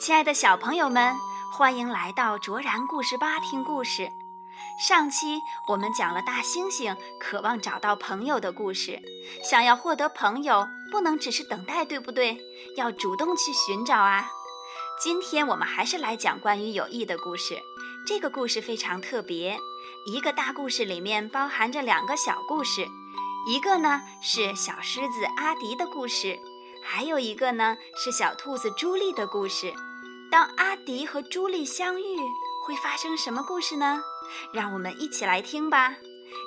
亲爱的小朋友们，欢迎来到卓然故事吧听故事。上期我们讲了大猩猩渴望找到朋友的故事，想要获得朋友，不能只是等待，对不对？要主动去寻找啊！今天我们还是来讲关于友谊的故事。这个故事非常特别，一个大故事里面包含着两个小故事，一个呢是小狮子阿迪的故事，还有一个呢是小兔子朱莉的故事。当阿迪和朱莉相遇，会发生什么故事呢？让我们一起来听吧。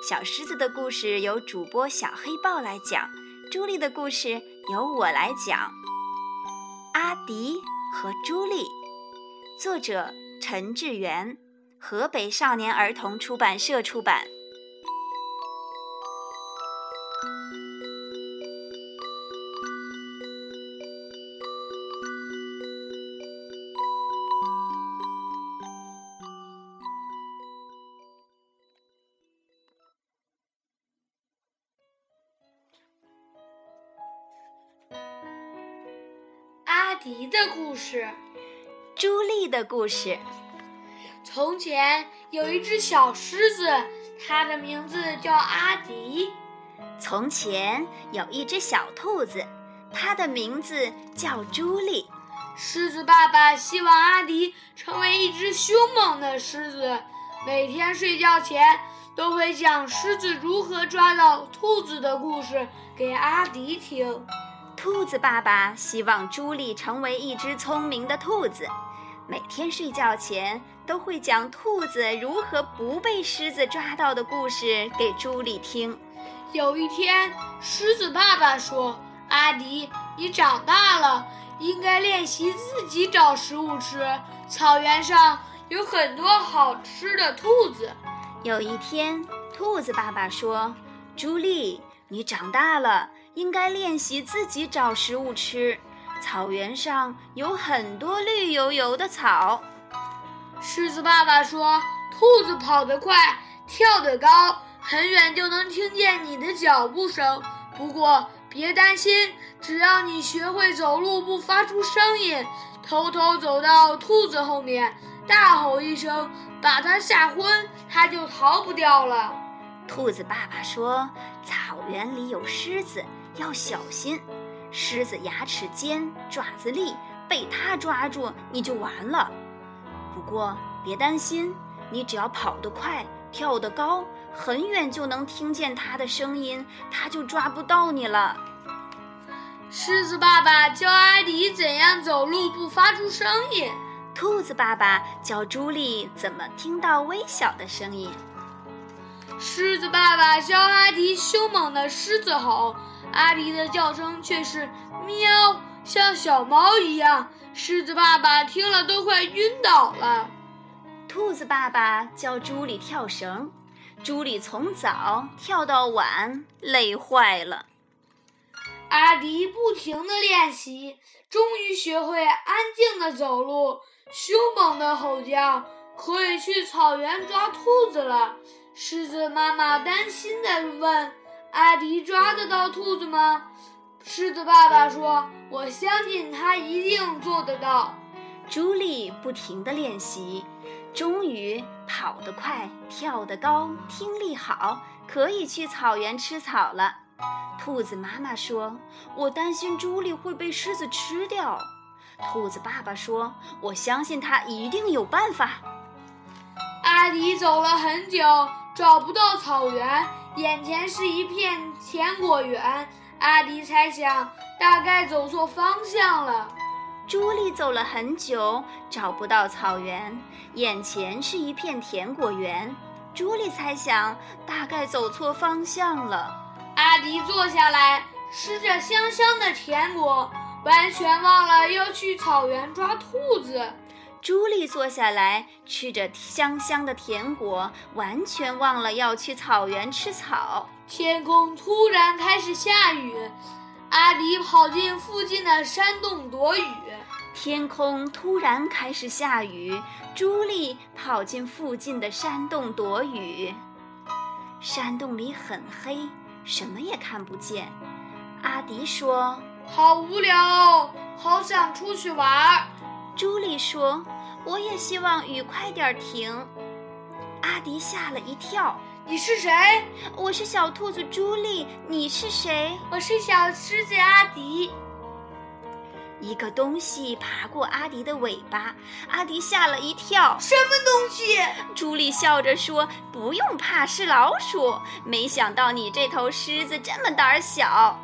小狮子的故事由主播小黑豹来讲，朱莉的故事由我来讲。阿迪和朱莉，作者陈志远，河北少年儿童出版社出版。阿迪的故事，朱莉的故事。从前有一只小狮子，它的名字叫阿迪。从前有一只小兔子，它的名字叫朱莉。狮子爸爸希望阿迪成为一只凶猛的狮子，每天睡觉前都会讲狮子如何抓到兔子的故事给阿迪听。兔子爸爸希望朱莉成为一只聪明的兔子，每天睡觉前都会讲兔子如何不被狮子抓到的故事给朱莉听。有一天，狮子爸爸说：“阿迪，你长大了，应该练习自己找食物吃。草原上有很多好吃的兔子。”有一天，兔子爸爸说：“朱莉，你长大了。”应该练习自己找食物吃。草原上有很多绿油油的草。狮子爸爸说：“兔子跑得快，跳得高，很远就能听见你的脚步声。不过别担心，只要你学会走路不发出声音，偷偷走到兔子后面，大吼一声，把它吓昏，它就逃不掉了。”兔子爸爸说：“草原里有狮子。”要小心，狮子牙齿尖，爪子利，被它抓住你就完了。不过别担心，你只要跑得快，跳得高，很远就能听见它的声音，它就抓不到你了。狮子爸爸教阿迪怎样走路不发出声音，兔子爸爸教朱莉怎么听到微小的声音。狮子爸爸教阿迪凶猛的狮子吼。阿迪的叫声却是喵，像小猫一样。狮子爸爸听了都快晕倒了。兔子爸爸教朱莉跳绳，朱莉从早跳到晚，累坏了。阿迪不停地练习，终于学会安静的走路，凶猛的吼叫，可以去草原抓兔子了。狮子妈妈担心地问。阿迪抓得到兔子吗？狮子爸爸说：“我相信他一定做得到。”朱莉不停地练习，终于跑得快，跳得高，听力好，可以去草原吃草了。兔子妈妈说：“我担心朱莉会被狮子吃掉。”兔子爸爸说：“我相信他一定有办法。”阿迪走了很久，找不到草原。眼前是一片甜果园，阿迪猜想大概走错方向了。朱莉走了很久，找不到草原，眼前是一片甜果园。朱莉猜想大概走错方向了。阿迪坐下来吃着香香的甜果，完全忘了要去草原抓兔子。朱莉坐下来，吃着香香的甜果，完全忘了要去草原吃草。天空突然开始下雨，阿迪跑进附近的山洞躲雨。天空突然开始下雨，朱莉跑进附近的山洞躲雨。山洞里很黑，什么也看不见。阿迪说：“好无聊哦，好想出去玩。”朱莉说：“我也希望雨快点停。”阿迪吓了一跳：“你是谁？”“我是小兔子朱莉。”“你是谁？”“我是小狮子阿迪。”一个东西爬过阿迪的尾巴，阿迪吓了一跳。什么东西？朱莉笑着说：“不用怕，是老鼠。”没想到你这头狮子这么胆小。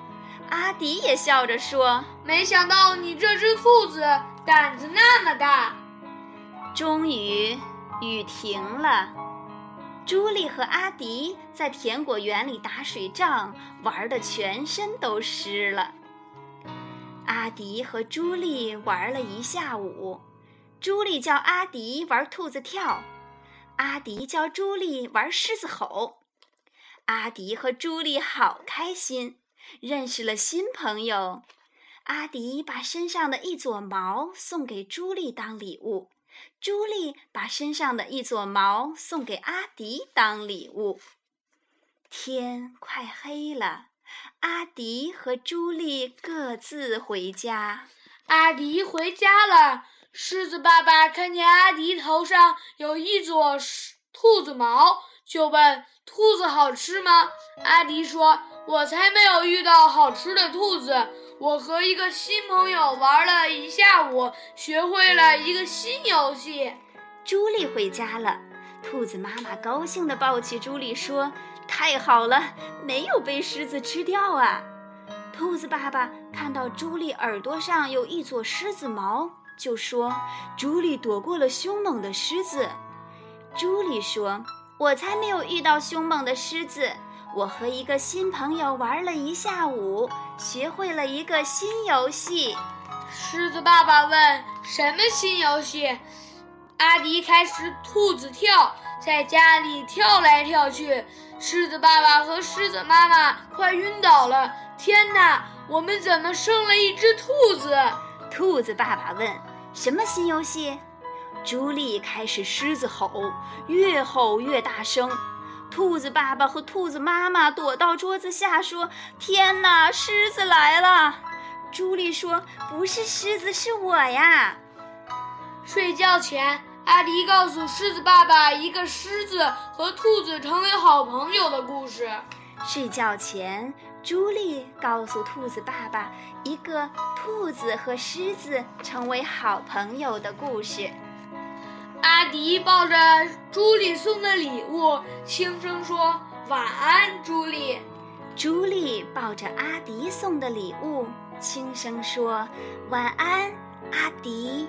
阿迪也笑着说：“没想到你这只兔子胆子那么大。”终于，雨停了。朱莉和阿迪在甜果园里打水仗，玩的全身都湿了。阿迪和朱莉玩了一下午，朱莉教阿迪玩兔子跳，阿迪教朱莉玩狮子吼。阿迪和朱莉好开心，认识了新朋友。阿迪把身上的一撮毛送给朱莉当礼物，朱莉把身上的一撮毛送给阿迪当礼物。天快黑了。阿迪和朱莉各自回家。阿迪回家了，狮子爸爸看见阿迪头上有一撮兔子毛，就问：“兔子好吃吗？”阿迪说：“我才没有遇到好吃的兔子，我和一个新朋友玩了一下午，学会了一个新游戏。”朱莉回家了，兔子妈妈高兴地抱起朱莉说。太好了，没有被狮子吃掉啊！兔子爸爸看到朱莉耳朵上有一撮狮子毛，就说：“朱莉躲过了凶猛的狮子。”朱莉说：“我才没有遇到凶猛的狮子，我和一个新朋友玩了一下午，学会了一个新游戏。”狮子爸爸问：“什么新游戏？”阿迪开始兔子跳，在家里跳来跳去。狮子爸爸和狮子妈妈快晕倒了！天哪，我们怎么生了一只兔子？兔子爸爸问：“什么新游戏？”朱莉开始狮子吼，越吼越大声。兔子爸爸和兔子妈妈躲到桌子下，说：“天哪，狮子来了！”朱莉说：“不是狮子，是我呀。”睡觉前。阿迪告诉狮子爸爸一个狮子和兔子成为好朋友的故事。睡觉前，朱莉告诉兔子爸爸一个兔子和狮子成为好朋友的故事。阿迪抱着朱莉送的礼物，轻声说：“晚安，朱莉。”朱莉抱着阿迪送的礼物，轻声说：“晚安，阿迪。”